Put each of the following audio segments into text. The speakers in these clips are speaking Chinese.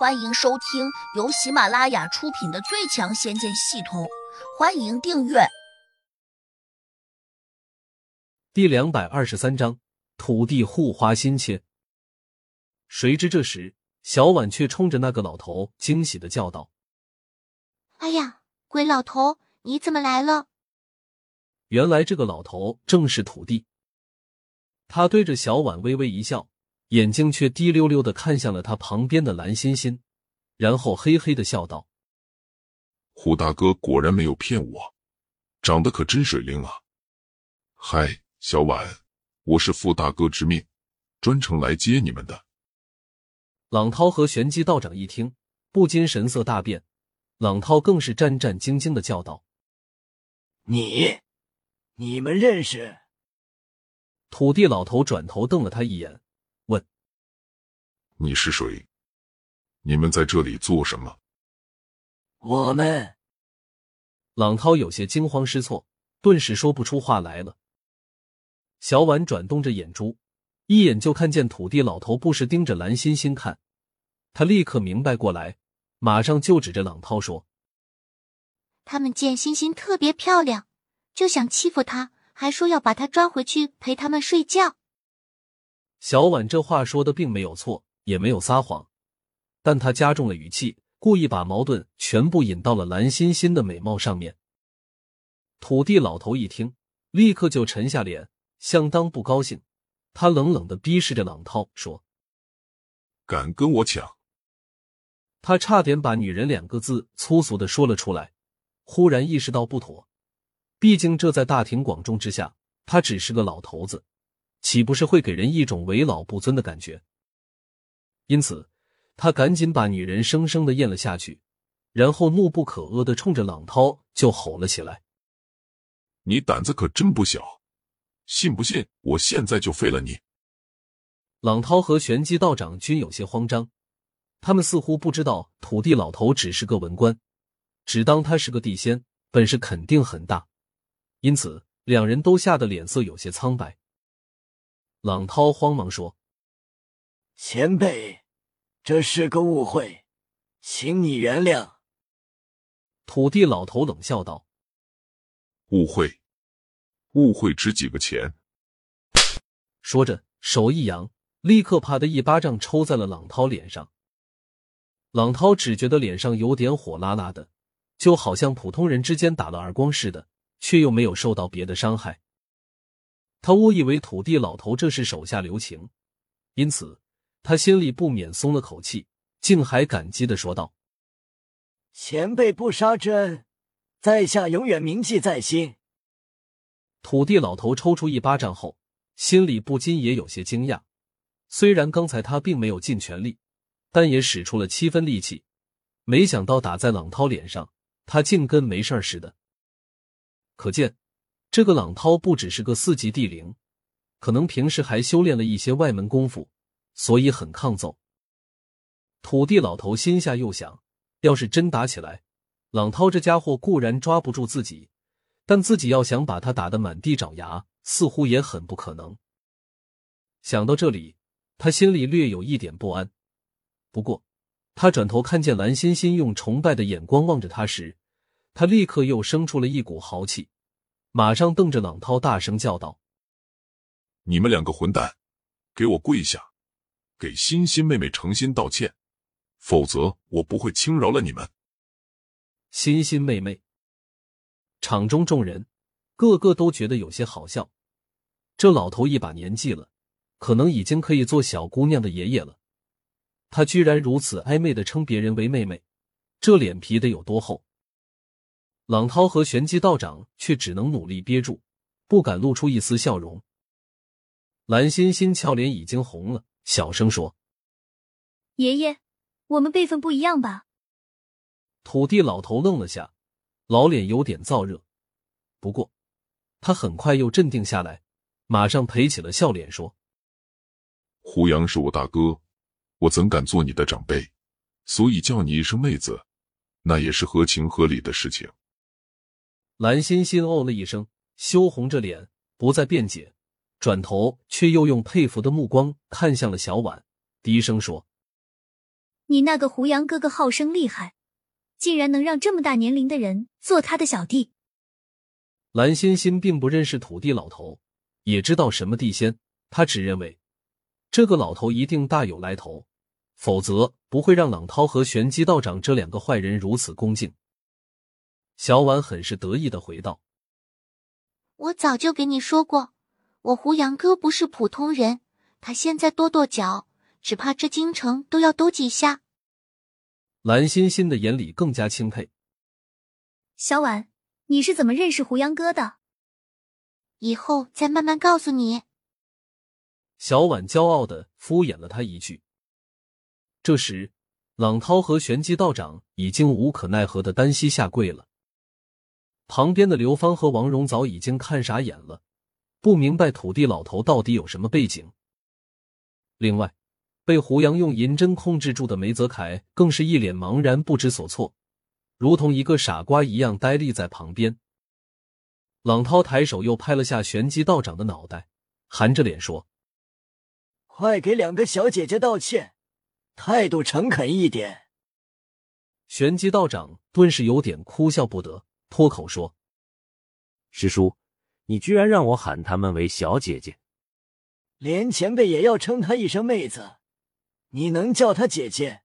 欢迎收听由喜马拉雅出品的《最强仙剑系统》，欢迎订阅。第两百二十三章，土地护花心切。谁知这时，小婉却冲着那个老头惊喜的叫道：“哎呀，鬼老头，你怎么来了？”原来这个老头正是土地。他对着小婉微微一笑。眼睛却滴溜溜的看向了他旁边的蓝欣欣，然后嘿嘿的笑道：“胡大哥果然没有骗我，长得可真水灵啊！嗨，小婉，我是傅大哥之命，专程来接你们的。”朗涛和玄机道长一听，不禁神色大变，朗涛更是战战兢兢的叫道：“你，你们认识？”土地老头转头瞪了他一眼。你是谁？你们在这里做什么？我们，朗涛有些惊慌失措，顿时说不出话来了。小婉转动着眼珠，一眼就看见土地老头不时盯着蓝欣欣看，他立刻明白过来，马上就指着朗涛说：“他们见欣欣特别漂亮，就想欺负她，还说要把她抓回去陪他们睡觉。”小婉这话说的并没有错。也没有撒谎，但他加重了语气，故意把矛盾全部引到了蓝欣欣的美貌上面。土地老头一听，立刻就沉下脸，相当不高兴。他冷冷的逼视着朗涛说：“敢跟我抢！”他差点把“女人”两个字粗俗的说了出来，忽然意识到不妥。毕竟这在大庭广众之下，他只是个老头子，岂不是会给人一种为老不尊的感觉？因此，他赶紧把女人生生的咽了下去，然后怒不可遏的冲着朗涛就吼了起来：“你胆子可真不小，信不信我现在就废了你？”朗涛和玄机道长均有些慌张，他们似乎不知道土地老头只是个文官，只当他是个地仙，本事肯定很大，因此两人都吓得脸色有些苍白。朗涛慌忙说。前辈，这是个误会，请你原谅。土地老头冷笑道：“误会，误会值几个钱？”说着，手一扬，立刻啪的一巴掌抽在了朗涛脸上。朗涛只觉得脸上有点火辣辣的，就好像普通人之间打了耳光似的，却又没有受到别的伤害。他误以为土地老头这是手下留情，因此。他心里不免松了口气，竟还感激的说道：“前辈不杀之恩，在下永远铭记在心。”土地老头抽出一巴掌后，心里不禁也有些惊讶。虽然刚才他并没有尽全力，但也使出了七分力气，没想到打在朗涛脸上，他竟跟没事似的。可见，这个朗涛不只是个四级地灵，可能平时还修炼了一些外门功夫。所以很抗揍。土地老头心下又想：要是真打起来，朗涛这家伙固然抓不住自己，但自己要想把他打得满地找牙，似乎也很不可能。想到这里，他心里略有一点不安。不过，他转头看见蓝欣欣用崇拜的眼光望着他时，他立刻又生出了一股豪气，马上瞪着朗涛大声叫道：“你们两个混蛋，给我跪下！”给欣欣妹妹诚心道歉，否则我不会轻饶了你们。欣欣妹妹，场中众人个个都觉得有些好笑。这老头一把年纪了，可能已经可以做小姑娘的爷爷了，他居然如此暧昧的称别人为妹妹，这脸皮得有多厚？朗涛和玄机道长却只能努力憋住，不敢露出一丝笑容。蓝欣欣俏脸已经红了。小声说：“爷爷，我们辈分不一样吧？”土地老头愣了下，老脸有点燥热。不过，他很快又镇定下来，马上赔起了笑脸，说：“胡杨是我大哥，我怎敢做你的长辈？所以叫你一声妹子，那也是合情合理的事情。”蓝欣欣哦了一声，羞红着脸，不再辩解。转头却又用佩服的目光看向了小婉，低声说：“你那个胡杨哥哥好生厉害，竟然能让这么大年龄的人做他的小弟。蓝欣欣并不认识土地老头，也知道什么地仙，他只认为这个老头一定大有来头，否则不会让朗涛和玄机道长这两个坏人如此恭敬。小婉很是得意的回道：“我早就给你说过，我胡杨哥不是普通人，他现在跺跺脚，只怕这京城都要抖几下。”蓝欣欣的眼里更加钦佩。小婉。你是怎么认识胡杨哥的？以后再慢慢告诉你。小婉骄傲的敷衍了他一句。这时，朗涛和玄机道长已经无可奈何的单膝下跪了。旁边的刘芳和王荣早已经看傻眼了，不明白土地老头到底有什么背景。另外，被胡杨用银针控制住的梅泽凯更是一脸茫然，不知所措。如同一个傻瓜一样呆立在旁边。朗涛抬手又拍了下玄机道长的脑袋，含着脸说：“快给两个小姐姐道歉，态度诚恳一点。”玄机道长顿时有点哭笑不得，脱口说：“师叔，你居然让我喊他们为小姐姐，连前辈也要称她一声妹子，你能叫她姐姐，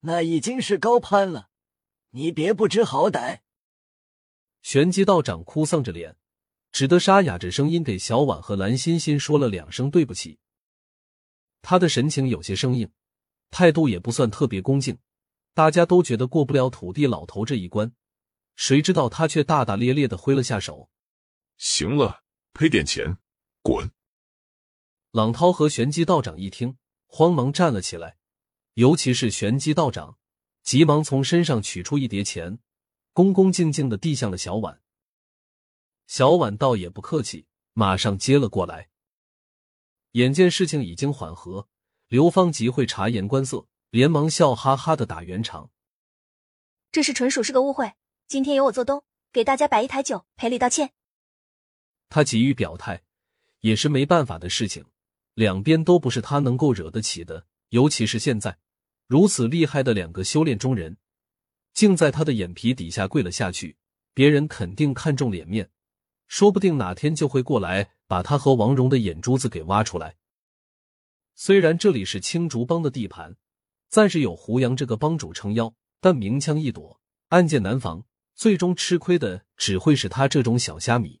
那已经是高攀了。”你别不知好歹！玄机道长哭丧着脸，只得沙哑着声音给小婉和蓝欣欣说了两声对不起。他的神情有些生硬，态度也不算特别恭敬，大家都觉得过不了土地老头这一关。谁知道他却大大咧咧的挥了下手：“行了，赔点钱，滚！”朗涛和玄机道长一听，慌忙站了起来，尤其是玄机道长。急忙从身上取出一叠钱，恭恭敬敬的递向了小婉。小婉倒也不客气，马上接了过来。眼见事情已经缓和，刘芳极会察言观色，连忙笑哈哈的打圆场：“这是纯属是个误会，今天由我做东，给大家摆一台酒赔礼道歉。”他急于表态，也是没办法的事情，两边都不是他能够惹得起的，尤其是现在。如此厉害的两个修炼中人，竟在他的眼皮底下跪了下去。别人肯定看重脸面，说不定哪天就会过来把他和王蓉的眼珠子给挖出来。虽然这里是青竹帮的地盘，暂时有胡杨这个帮主撑腰，但明枪易躲，暗箭难防，最终吃亏的只会是他这种小虾米。